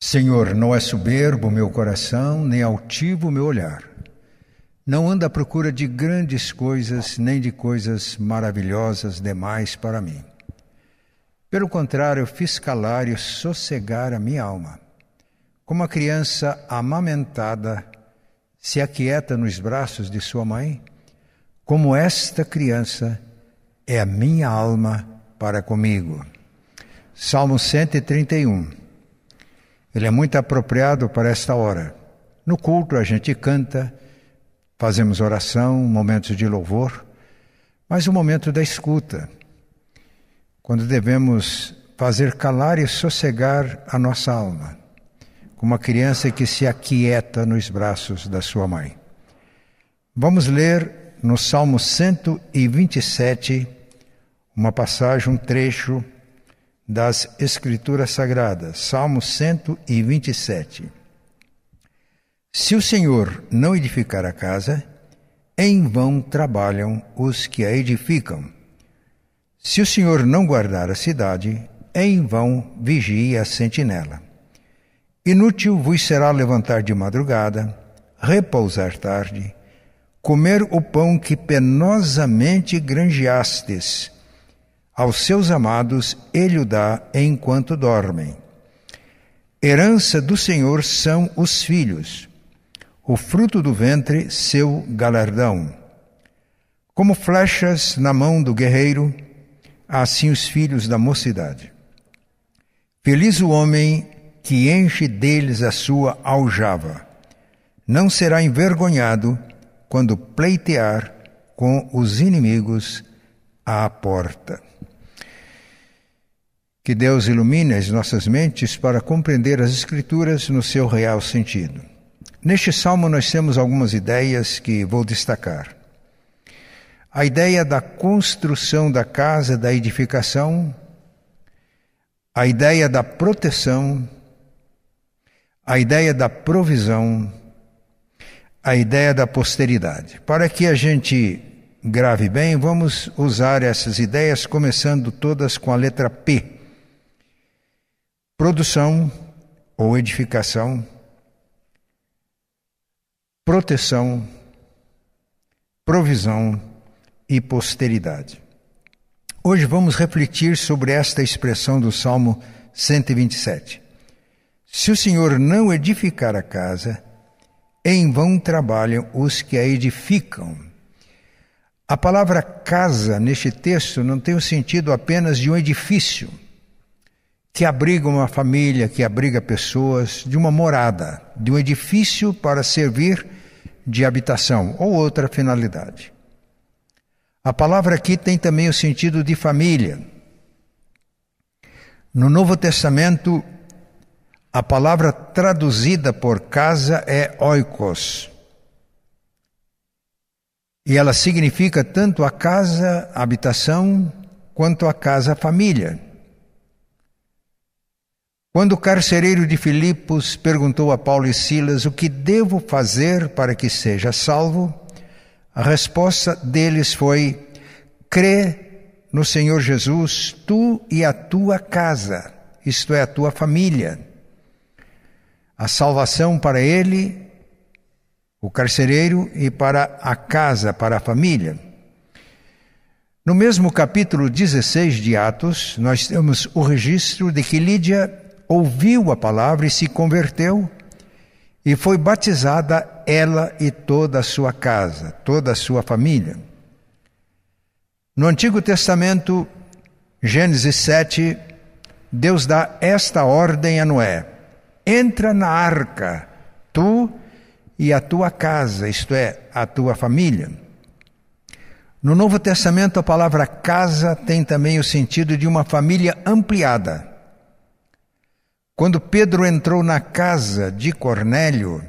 Senhor, não é soberbo o meu coração, nem altivo o meu olhar. Não anda à procura de grandes coisas, nem de coisas maravilhosas demais para mim. Pelo contrário, fiz calar e sossegar a minha alma. Como a criança amamentada se aquieta nos braços de sua mãe, como esta criança é a minha alma para comigo. Salmo 131. Ele é muito apropriado para esta hora. No culto a gente canta, fazemos oração, momentos de louvor, mas o momento da escuta, quando devemos fazer calar e sossegar a nossa alma, como uma criança que se aquieta nos braços da sua mãe. Vamos ler no Salmo 127 uma passagem, um trecho das Escrituras Sagradas, Salmo 127. Se o Senhor não edificar a casa, em vão trabalham os que a edificam. Se o Senhor não guardar a cidade, em vão vigia a sentinela. Inútil vos será levantar de madrugada, repousar tarde, comer o pão que penosamente granjeastes, aos seus amados ele o dá enquanto dormem. Herança do Senhor são os filhos, o fruto do ventre, seu galardão. Como flechas na mão do guerreiro, assim os filhos da mocidade. Feliz o homem que enche deles a sua aljava. Não será envergonhado quando pleitear com os inimigos à porta. Que Deus ilumine as nossas mentes para compreender as Escrituras no seu real sentido. Neste salmo, nós temos algumas ideias que vou destacar. A ideia da construção da casa, da edificação, a ideia da proteção, a ideia da provisão, a ideia da posteridade. Para que a gente grave bem, vamos usar essas ideias, começando todas com a letra P produção ou edificação, proteção, provisão e posteridade. Hoje vamos refletir sobre esta expressão do Salmo 127. Se o Senhor não edificar a casa, em vão trabalham os que a edificam. A palavra casa neste texto não tem o sentido apenas de um edifício que abriga uma família, que abriga pessoas, de uma morada, de um edifício para servir de habitação ou outra finalidade. A palavra aqui tem também o sentido de família. No Novo Testamento, a palavra traduzida por casa é oikos. E ela significa tanto a casa, a habitação, quanto a casa, a família. Quando o carcereiro de Filipos perguntou a Paulo e Silas o que devo fazer para que seja salvo, a resposta deles foi: crê no Senhor Jesus, tu e a tua casa, isto é, a tua família. A salvação para ele, o carcereiro, e para a casa, para a família. No mesmo capítulo 16 de Atos, nós temos o registro de que Lídia ouviu a palavra e se converteu, e foi batizada ela e toda a sua casa, toda a sua família. No Antigo Testamento, Gênesis 7, Deus dá esta ordem a Noé: entra na arca, tu e a tua casa, isto é, a tua família. No Novo Testamento, a palavra casa tem também o sentido de uma família ampliada. Quando Pedro entrou na casa de Cornélio,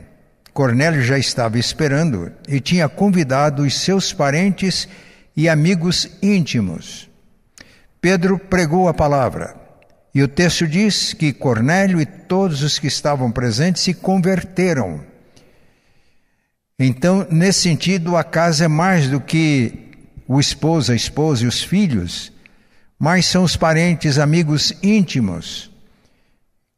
Cornélio já estava esperando e tinha convidado os seus parentes e amigos íntimos. Pedro pregou a palavra e o texto diz que Cornélio e todos os que estavam presentes se converteram. Então, nesse sentido, a casa é mais do que o esposo, a esposa e os filhos, mas são os parentes, amigos íntimos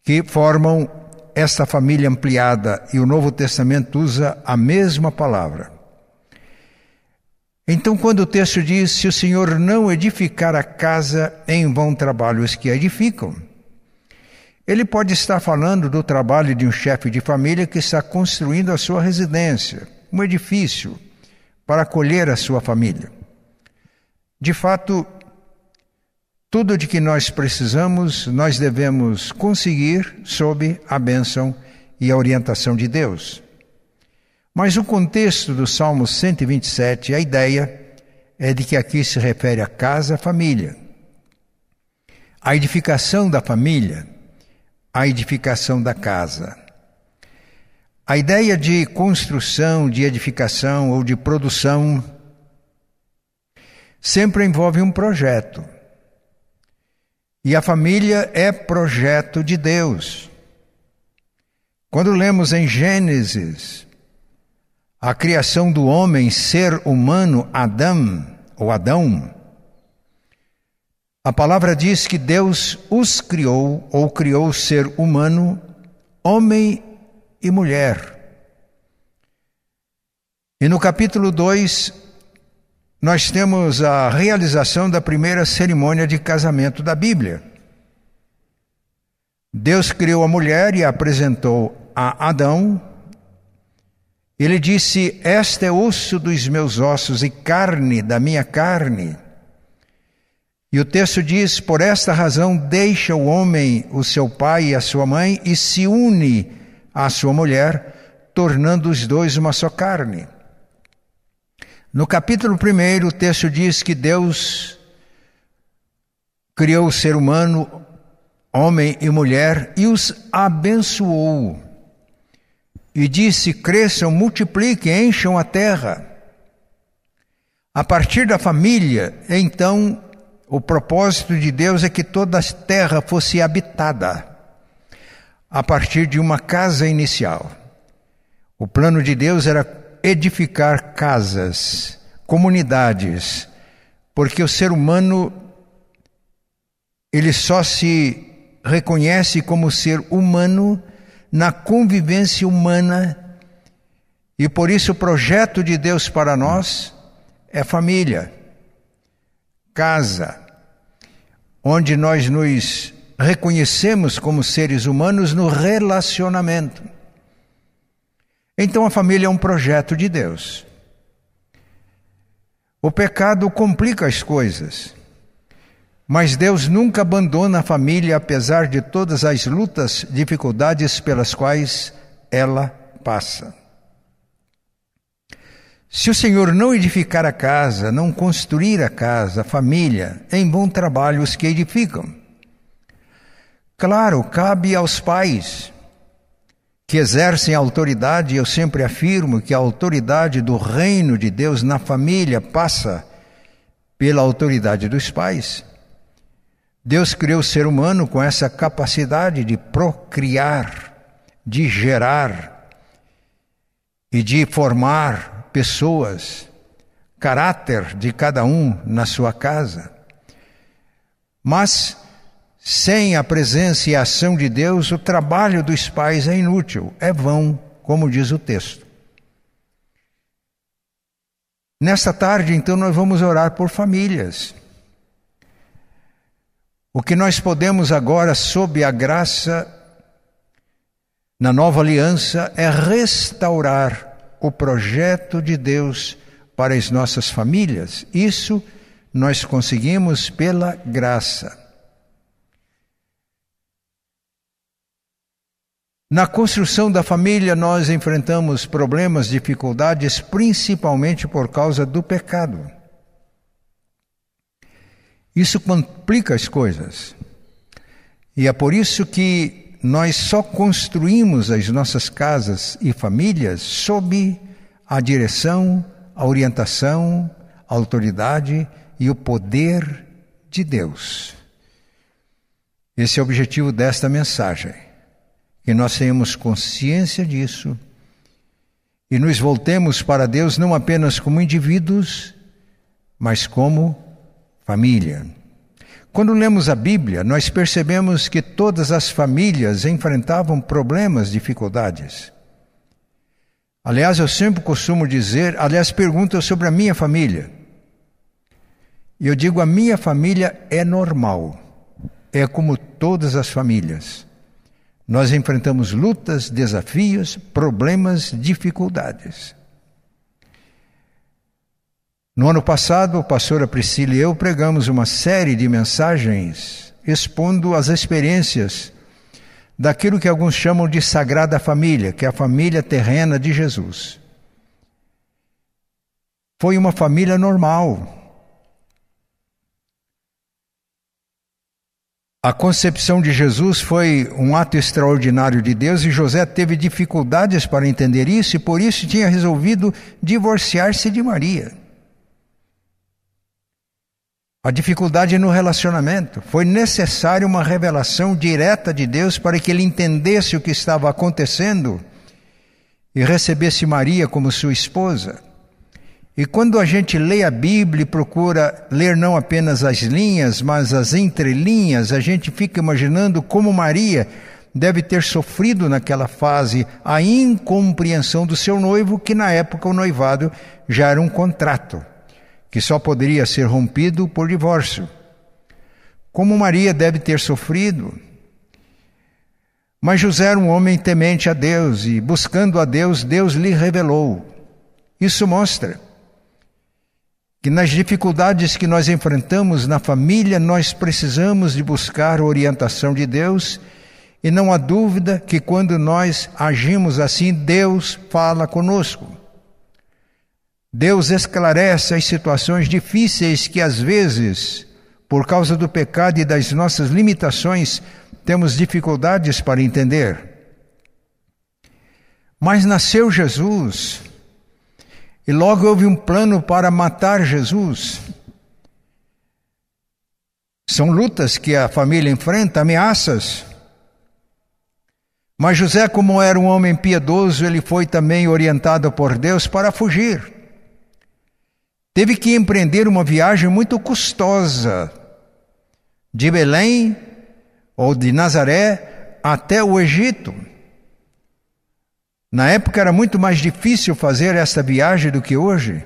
que formam esta família ampliada e o Novo Testamento usa a mesma palavra. Então, quando o texto diz: Se o Senhor não edificar a casa, em vão trabalho os que a edificam, ele pode estar falando do trabalho de um chefe de família que está construindo a sua residência, um edifício, para acolher a sua família. De fato, tudo de que nós precisamos, nós devemos conseguir sob a bênção e a orientação de Deus. Mas o contexto do Salmo 127, a ideia é de que aqui se refere à casa, à família. A edificação da família, a edificação da casa. A ideia de construção, de edificação ou de produção sempre envolve um projeto. E a família é projeto de Deus. Quando lemos em Gênesis a criação do homem, ser humano, Adão, ou Adão, a palavra diz que Deus os criou, ou criou o ser humano, homem e mulher. E no capítulo 2, nós temos a realização da primeira cerimônia de casamento da Bíblia. Deus criou a mulher e a apresentou a Adão. Ele disse: Esta é osso dos meus ossos e carne da minha carne. E o texto diz: Por esta razão deixa o homem o seu pai e a sua mãe e se une à sua mulher, tornando os dois uma só carne. No capítulo 1, o texto diz que Deus criou o ser humano, homem e mulher, e os abençoou. E disse: cresçam, multipliquem, encham a terra. A partir da família, então, o propósito de Deus é que toda a terra fosse habitada, a partir de uma casa inicial. O plano de Deus era edificar casas, comunidades, porque o ser humano ele só se reconhece como ser humano na convivência humana e por isso o projeto de Deus para nós é família, casa, onde nós nos reconhecemos como seres humanos no relacionamento. Então a família é um projeto de Deus. O pecado complica as coisas, mas Deus nunca abandona a família apesar de todas as lutas, dificuldades pelas quais ela passa. Se o Senhor não edificar a casa, não construir a casa, a família, em bom trabalho os que edificam. Claro, cabe aos pais que exercem autoridade, eu sempre afirmo que a autoridade do reino de Deus na família passa pela autoridade dos pais. Deus criou o ser humano com essa capacidade de procriar, de gerar e de formar pessoas, caráter de cada um na sua casa. Mas sem a presença e a ação de Deus, o trabalho dos pais é inútil, é vão, como diz o texto. Nesta tarde, então, nós vamos orar por famílias. O que nós podemos agora, sob a graça, na nova aliança, é restaurar o projeto de Deus para as nossas famílias. Isso nós conseguimos pela graça. Na construção da família, nós enfrentamos problemas, dificuldades, principalmente por causa do pecado. Isso complica as coisas. E é por isso que nós só construímos as nossas casas e famílias sob a direção, a orientação, a autoridade e o poder de Deus. Esse é o objetivo desta mensagem que nós tenhamos consciência disso e nos voltemos para Deus não apenas como indivíduos, mas como família. Quando lemos a Bíblia, nós percebemos que todas as famílias enfrentavam problemas, dificuldades. Aliás, eu sempre costumo dizer, aliás, perguntam sobre a minha família. E eu digo: a minha família é normal, é como todas as famílias. Nós enfrentamos lutas, desafios, problemas, dificuldades. No ano passado, a pastora Priscila e eu pregamos uma série de mensagens expondo as experiências daquilo que alguns chamam de Sagrada Família, que é a família terrena de Jesus. Foi uma família normal. A concepção de Jesus foi um ato extraordinário de Deus e José teve dificuldades para entender isso e por isso tinha resolvido divorciar-se de Maria. A dificuldade no relacionamento. Foi necessária uma revelação direta de Deus para que ele entendesse o que estava acontecendo e recebesse Maria como sua esposa. E quando a gente lê a Bíblia e procura ler não apenas as linhas, mas as entrelinhas, a gente fica imaginando como Maria deve ter sofrido naquela fase a incompreensão do seu noivo, que na época o noivado já era um contrato que só poderia ser rompido por divórcio. Como Maria deve ter sofrido. Mas José era um homem temente a Deus e, buscando a Deus, Deus lhe revelou. Isso mostra que nas dificuldades que nós enfrentamos na família, nós precisamos de buscar a orientação de Deus, e não há dúvida que quando nós agimos assim, Deus fala conosco. Deus esclarece as situações difíceis que às vezes, por causa do pecado e das nossas limitações, temos dificuldades para entender. Mas nasceu Jesus, e logo houve um plano para matar Jesus. São lutas que a família enfrenta, ameaças. Mas José, como era um homem piedoso, ele foi também orientado por Deus para fugir teve que empreender uma viagem muito custosa de Belém ou de Nazaré até o Egito. Na época era muito mais difícil fazer essa viagem do que hoje.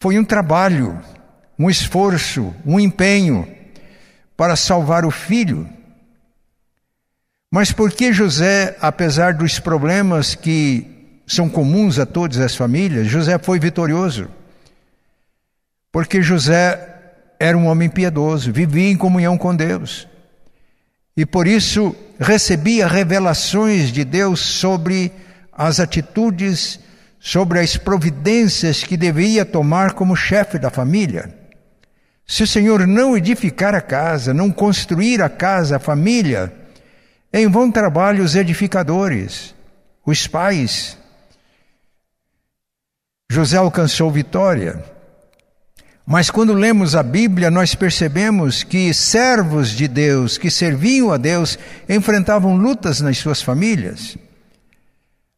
Foi um trabalho, um esforço, um empenho para salvar o filho. Mas por que José, apesar dos problemas que são comuns a todas as famílias, José foi vitorioso. Porque José era um homem piedoso, vivia em comunhão com Deus. E por isso recebia revelações de Deus sobre as atitudes, sobre as providências que deveria tomar como chefe da família. Se o Senhor não edificar a casa, não construir a casa, a família, em vão trabalho os edificadores, os pais, José alcançou vitória. Mas quando lemos a Bíblia, nós percebemos que servos de Deus, que serviam a Deus, enfrentavam lutas nas suas famílias.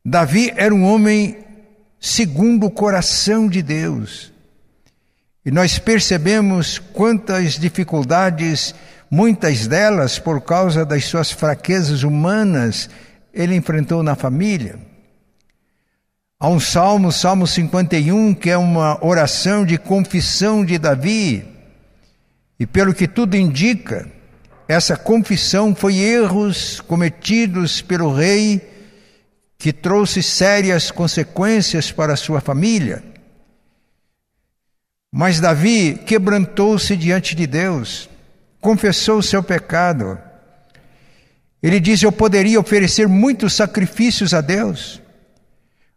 Davi era um homem segundo o coração de Deus. E nós percebemos quantas dificuldades, muitas delas por causa das suas fraquezas humanas, ele enfrentou na família. Há um salmo, Salmo 51, que é uma oração de confissão de Davi. E pelo que tudo indica, essa confissão foi erros cometidos pelo rei que trouxe sérias consequências para sua família. Mas Davi quebrantou-se diante de Deus, confessou o seu pecado. Ele diz: Eu poderia oferecer muitos sacrifícios a Deus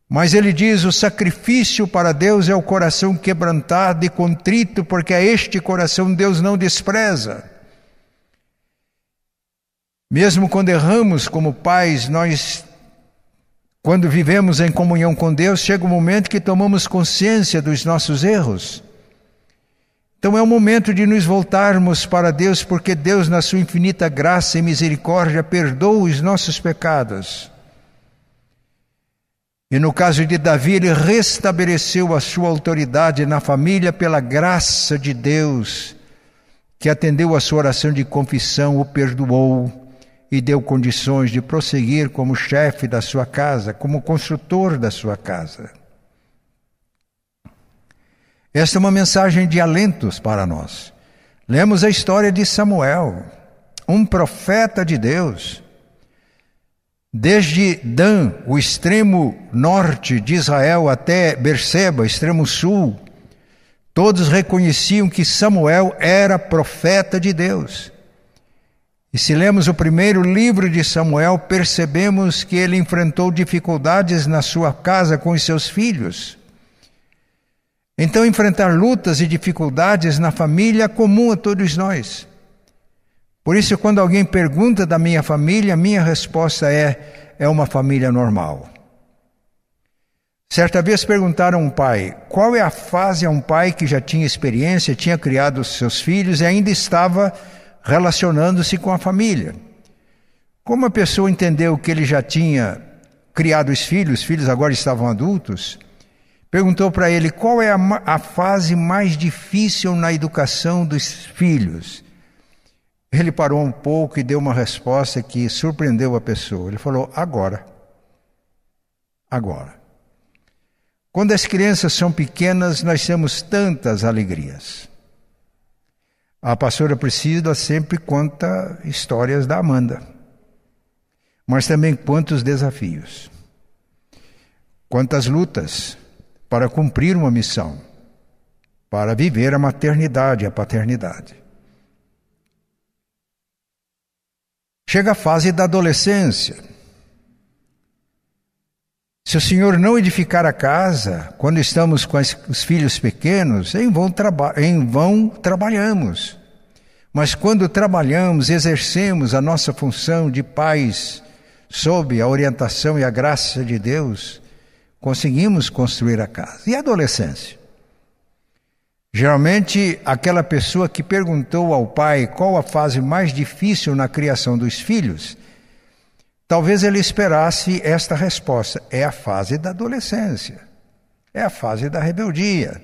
mas ele diz: o sacrifício para Deus é o coração quebrantado e contrito, porque a este coração Deus não despreza. Mesmo quando erramos como pais, nós, quando vivemos em comunhão com Deus, chega o um momento que tomamos consciência dos nossos erros. Então é o momento de nos voltarmos para Deus, porque Deus, na sua infinita graça e misericórdia, perdoa os nossos pecados. E no caso de Davi, ele restabeleceu a sua autoridade na família pela graça de Deus, que atendeu a sua oração de confissão, o perdoou e deu condições de prosseguir como chefe da sua casa, como construtor da sua casa. Esta é uma mensagem de alentos para nós. Lemos a história de Samuel, um profeta de Deus. Desde Dan, o extremo norte de Israel, até Berseba, extremo sul, todos reconheciam que Samuel era profeta de Deus. E se lemos o primeiro livro de Samuel, percebemos que ele enfrentou dificuldades na sua casa com os seus filhos. Então, enfrentar lutas e dificuldades na família é comum a todos nós. Por isso, quando alguém pergunta da minha família, minha resposta é: é uma família normal. Certa vez perguntaram a um pai: qual é a fase a um pai que já tinha experiência, tinha criado seus filhos e ainda estava relacionando-se com a família. Como a pessoa entendeu que ele já tinha criado os filhos, os filhos agora estavam adultos, perguntou para ele qual é a, a, fase mais difícil na educação dos filhos. Ele parou um pouco e deu uma resposta que surpreendeu a pessoa. Ele falou: agora. Agora. Quando as crianças são pequenas, nós temos tantas alegrias. A pastora Priscila sempre conta histórias da Amanda, mas também quantos desafios, quantas lutas para cumprir uma missão, para viver a maternidade, a paternidade. Chega a fase da adolescência. Se o Senhor não edificar a casa, quando estamos com os filhos pequenos, em vão, em vão trabalhamos. Mas quando trabalhamos, exercemos a nossa função de pais, sob a orientação e a graça de Deus, conseguimos construir a casa. E a adolescência? Geralmente, aquela pessoa que perguntou ao pai qual a fase mais difícil na criação dos filhos, Talvez ele esperasse esta resposta: é a fase da adolescência, é a fase da rebeldia.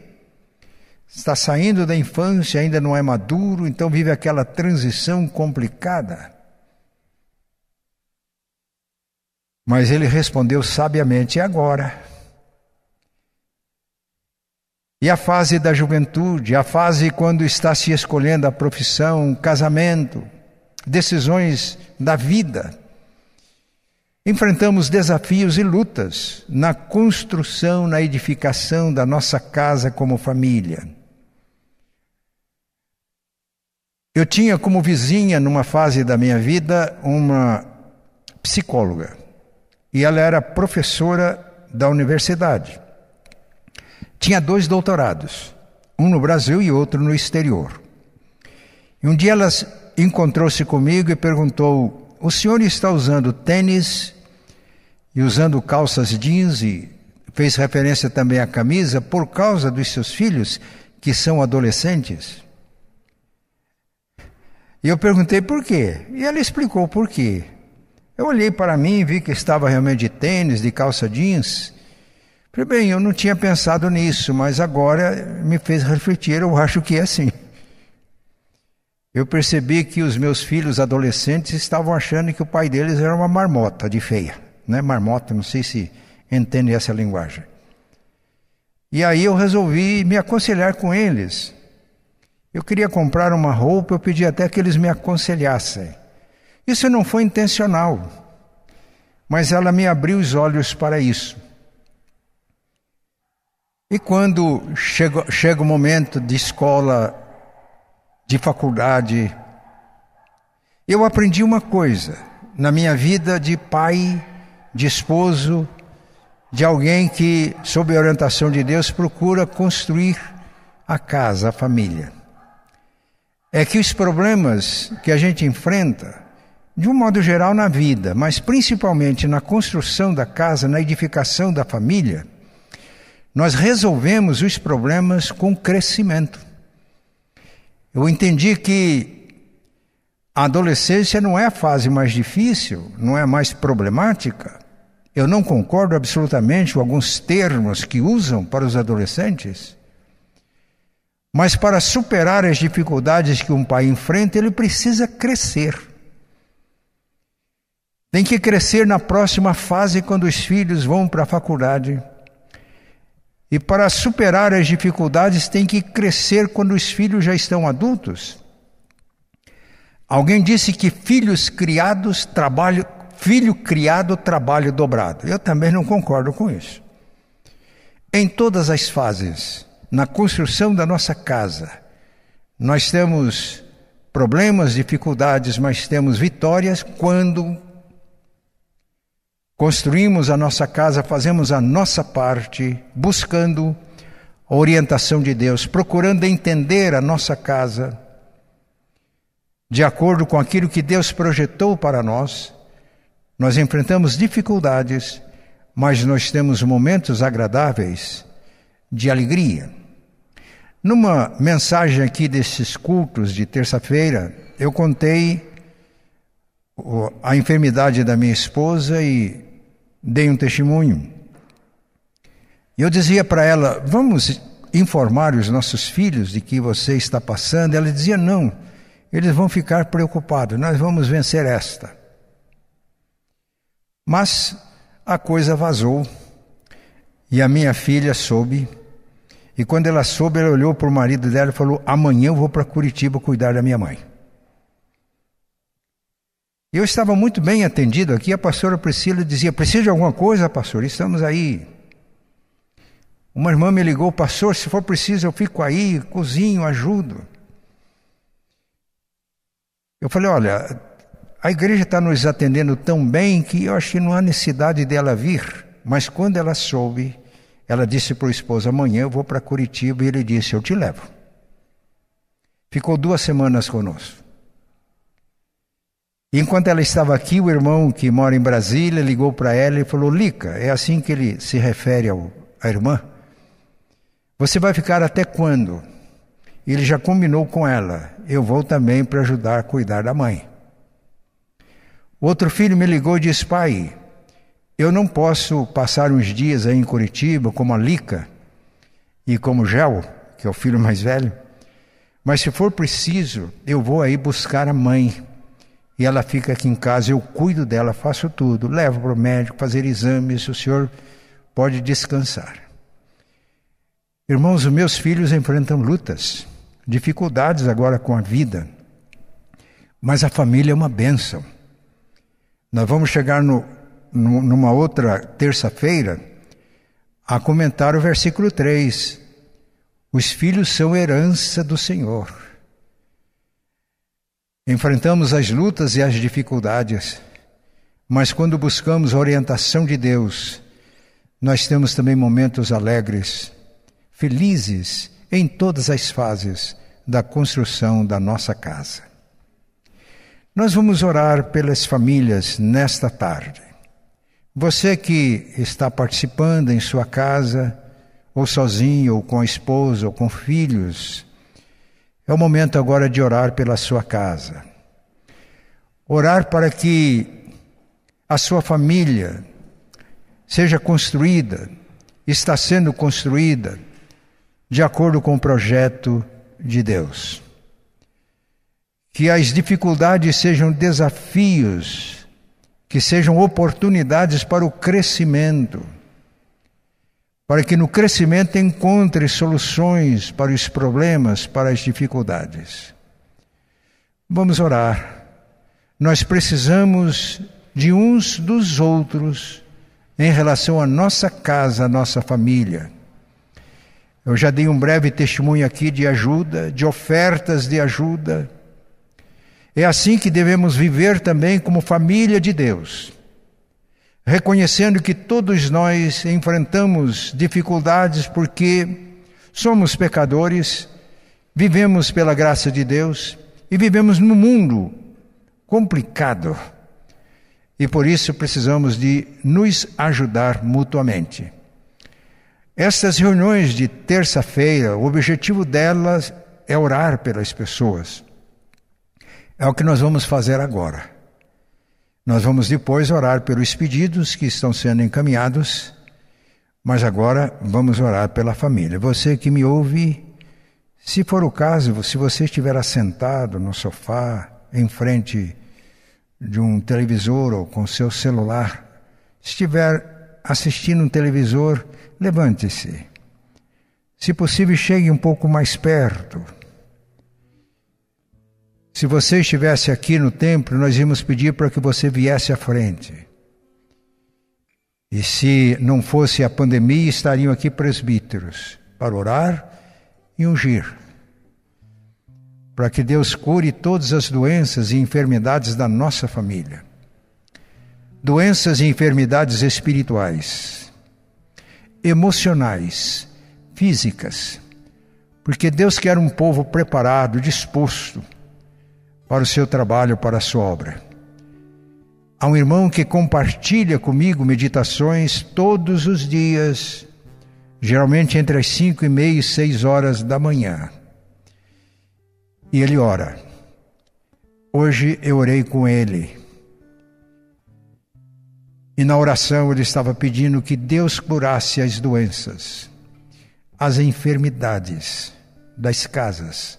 Está saindo da infância, ainda não é maduro, então vive aquela transição complicada. Mas ele respondeu sabiamente: e agora? E a fase da juventude, a fase quando está se escolhendo a profissão, casamento, decisões da vida. Enfrentamos desafios e lutas na construção, na edificação da nossa casa como família. Eu tinha como vizinha, numa fase da minha vida, uma psicóloga. E ela era professora da universidade. Tinha dois doutorados, um no Brasil e outro no exterior. E um dia ela encontrou-se comigo e perguntou: o senhor está usando tênis e usando calças jeans e fez referência também à camisa por causa dos seus filhos que são adolescentes? E eu perguntei por quê. E ela explicou por quê. Eu olhei para mim e vi que estava realmente de tênis, de calça jeans. Falei, bem, eu não tinha pensado nisso, mas agora me fez refletir, eu acho que é assim eu percebi que os meus filhos adolescentes estavam achando que o pai deles era uma marmota de feia, né? Marmota, não sei se entende essa linguagem. E aí eu resolvi me aconselhar com eles. Eu queria comprar uma roupa, eu pedi até que eles me aconselhassem. Isso não foi intencional, mas ela me abriu os olhos para isso. E quando chega, chega o momento de escola de faculdade, eu aprendi uma coisa na minha vida de pai, de esposo, de alguém que, sob a orientação de Deus, procura construir a casa, a família. É que os problemas que a gente enfrenta, de um modo geral na vida, mas principalmente na construção da casa, na edificação da família, nós resolvemos os problemas com crescimento. Eu entendi que a adolescência não é a fase mais difícil, não é mais problemática. Eu não concordo absolutamente com alguns termos que usam para os adolescentes. Mas para superar as dificuldades que um pai enfrenta, ele precisa crescer. Tem que crescer na próxima fase quando os filhos vão para a faculdade. E para superar as dificuldades, tem que crescer quando os filhos já estão adultos. Alguém disse que filhos criados trabalho, filho criado trabalho dobrado. Eu também não concordo com isso. Em todas as fases, na construção da nossa casa, nós temos problemas, dificuldades, mas temos vitórias quando construímos a nossa casa, fazemos a nossa parte, buscando a orientação de Deus, procurando entender a nossa casa de acordo com aquilo que Deus projetou para nós. Nós enfrentamos dificuldades, mas nós temos momentos agradáveis de alegria. Numa mensagem aqui desses cultos de terça-feira, eu contei a enfermidade da minha esposa e dei um testemunho. Eu dizia para ela: Vamos informar os nossos filhos de que você está passando? Ela dizia: Não, eles vão ficar preocupados, nós vamos vencer esta. Mas a coisa vazou e a minha filha soube. E quando ela soube, ela olhou para o marido dela e falou: Amanhã eu vou para Curitiba cuidar da minha mãe. Eu estava muito bem atendido aqui. A pastora Priscila dizia: Precisa de alguma coisa, pastor? Estamos aí. Uma irmã me ligou: Pastor, se for preciso, eu fico aí, cozinho, ajudo. Eu falei: Olha, a igreja está nos atendendo tão bem que eu acho que não há necessidade dela vir. Mas quando ela soube, ela disse para o esposo: Amanhã eu vou para Curitiba. E ele disse: Eu te levo. Ficou duas semanas conosco. Enquanto ela estava aqui, o irmão que mora em Brasília ligou para ela e falou: Lica, é assim que ele se refere ao, à irmã? Você vai ficar até quando? Ele já combinou com ela: Eu vou também para ajudar a cuidar da mãe. Outro filho me ligou e disse: Pai, eu não posso passar uns dias aí em Curitiba como a Lica e como Gel, que é o filho mais velho, mas se for preciso, eu vou aí buscar a mãe e ela fica aqui em casa, eu cuido dela, faço tudo, levo para o médico, fazer exames, o senhor pode descansar. Irmãos, os meus filhos enfrentam lutas, dificuldades agora com a vida, mas a família é uma bênção. Nós vamos chegar no, no, numa outra terça-feira a comentar o versículo 3. Os filhos são herança do Senhor. Enfrentamos as lutas e as dificuldades, mas quando buscamos a orientação de Deus, nós temos também momentos alegres, felizes em todas as fases da construção da nossa casa. Nós vamos orar pelas famílias nesta tarde. Você que está participando em sua casa, ou sozinho, ou com a esposa, ou com filhos, é o momento agora de orar pela sua casa. Orar para que a sua família seja construída, está sendo construída de acordo com o projeto de Deus. Que as dificuldades sejam desafios, que sejam oportunidades para o crescimento para que no crescimento encontre soluções para os problemas, para as dificuldades. Vamos orar. Nós precisamos de uns dos outros em relação à nossa casa, à nossa família. Eu já dei um breve testemunho aqui de ajuda, de ofertas de ajuda. É assim que devemos viver também como família de Deus reconhecendo que todos nós enfrentamos dificuldades porque somos pecadores, vivemos pela graça de Deus e vivemos num mundo complicado. E por isso precisamos de nos ajudar mutuamente. Estas reuniões de terça-feira, o objetivo delas é orar pelas pessoas. É o que nós vamos fazer agora. Nós vamos depois orar pelos pedidos que estão sendo encaminhados, mas agora vamos orar pela família. Você que me ouve, Se for o caso, se você estiver assentado no sofá, em frente de um televisor ou com seu celular, estiver assistindo um televisor, levante-se. Se possível, chegue um pouco mais perto. Se você estivesse aqui no templo, nós íamos pedir para que você viesse à frente. E se não fosse a pandemia, estariam aqui presbíteros para orar e ungir. Para que Deus cure todas as doenças e enfermidades da nossa família. Doenças e enfermidades espirituais, emocionais, físicas. Porque Deus quer um povo preparado, disposto para o seu trabalho, para a sua obra. Há um irmão que compartilha comigo meditações todos os dias, geralmente entre as cinco e meia e seis horas da manhã. E ele ora. Hoje eu orei com ele. E na oração ele estava pedindo que Deus curasse as doenças, as enfermidades das casas,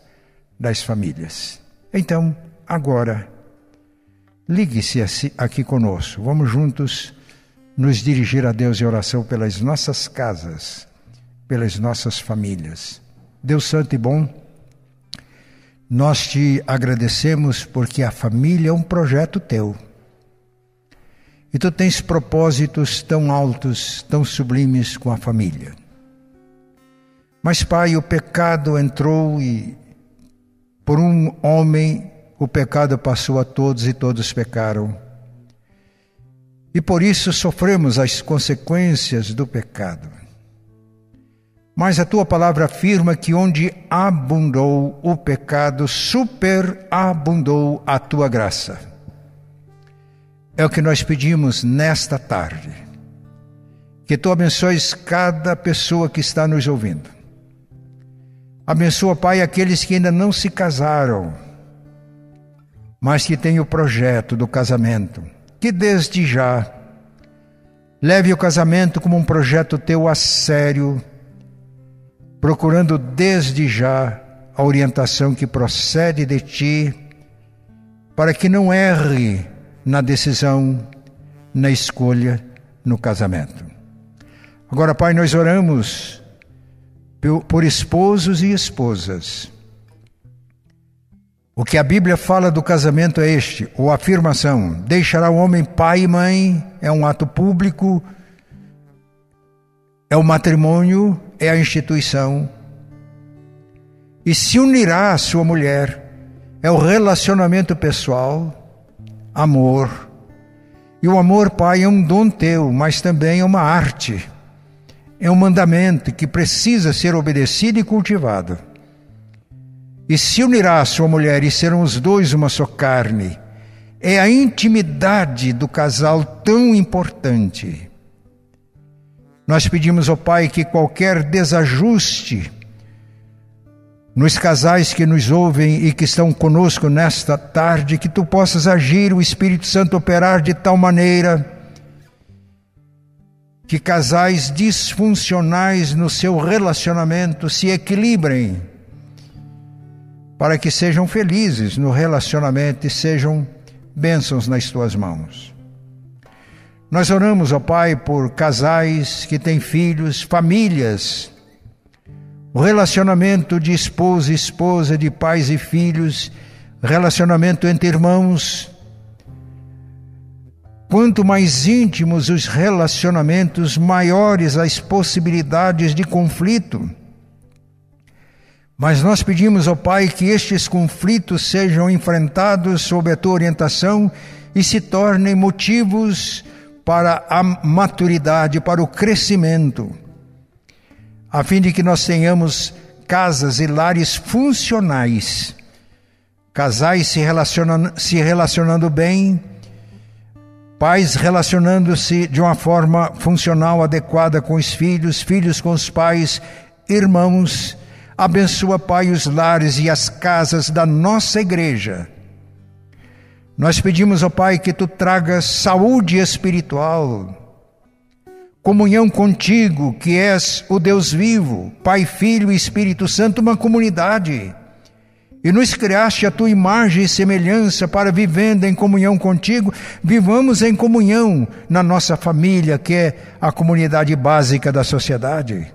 das famílias. Então, agora, ligue-se aqui conosco. Vamos juntos nos dirigir a Deus em oração pelas nossas casas, pelas nossas famílias. Deus Santo e Bom, nós te agradecemos porque a família é um projeto teu. E tu tens propósitos tão altos, tão sublimes com a família. Mas, Pai, o pecado entrou e por um homem o pecado passou a todos e todos pecaram. E por isso sofremos as consequências do pecado. Mas a tua palavra afirma que onde abundou o pecado, superabundou a tua graça. É o que nós pedimos nesta tarde. Que tu abençoes cada pessoa que está nos ouvindo Abençoa, Pai, aqueles que ainda não se casaram, mas que têm o projeto do casamento. Que desde já leve o casamento como um projeto teu a sério, procurando desde já a orientação que procede de ti, para que não erre na decisão, na escolha, no casamento. Agora, Pai, nós oramos por esposos e esposas. O que a Bíblia fala do casamento é este, ou afirmação: deixará o homem pai e mãe, é um ato público, é o matrimônio, é a instituição, e se unirá à sua mulher, é o relacionamento pessoal, amor. E o amor, pai, é um dom teu, mas também é uma arte é um mandamento que precisa ser obedecido e cultivado. E se unirá a sua mulher e serão os dois uma só carne. É a intimidade do casal tão importante. Nós pedimos ao Pai que qualquer desajuste nos casais que nos ouvem e que estão conosco nesta tarde, que tu possas agir, o Espírito Santo operar de tal maneira que casais disfuncionais no seu relacionamento se equilibrem, para que sejam felizes no relacionamento e sejam bênçãos nas tuas mãos. Nós oramos, ó Pai, por casais que têm filhos, famílias, o relacionamento de esposo e esposa, de pais e filhos, relacionamento entre irmãos, Quanto mais íntimos os relacionamentos, maiores as possibilidades de conflito. Mas nós pedimos ao Pai que estes conflitos sejam enfrentados sob a tua orientação e se tornem motivos para a maturidade, para o crescimento, a fim de que nós tenhamos casas e lares funcionais, casais se se relacionando bem pais relacionando-se de uma forma funcional adequada com os filhos, filhos com os pais, irmãos. Abençoa, Pai, os lares e as casas da nossa igreja. Nós pedimos ao Pai que tu tragas saúde espiritual, comunhão contigo, que és o Deus vivo, Pai, Filho e Espírito Santo, uma comunidade. E nos criaste a tua imagem e semelhança para, vivendo em comunhão contigo, vivamos em comunhão na nossa família, que é a comunidade básica da sociedade.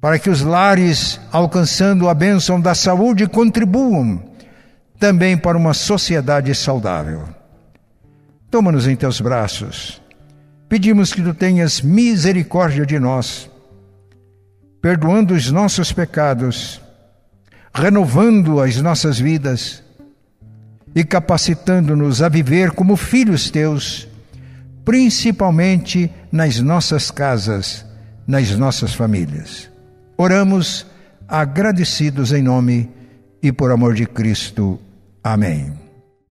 Para que os lares, alcançando a bênção da saúde, contribuam também para uma sociedade saudável. Toma-nos em teus braços Pedimos que tu tenhas misericórdia de nós, perdoando os nossos pecados, renovando as nossas vidas e capacitando-nos a viver como filhos teus, principalmente nas nossas casas, nas nossas famílias. Oramos agradecidos em nome e por amor de Cristo. Amém.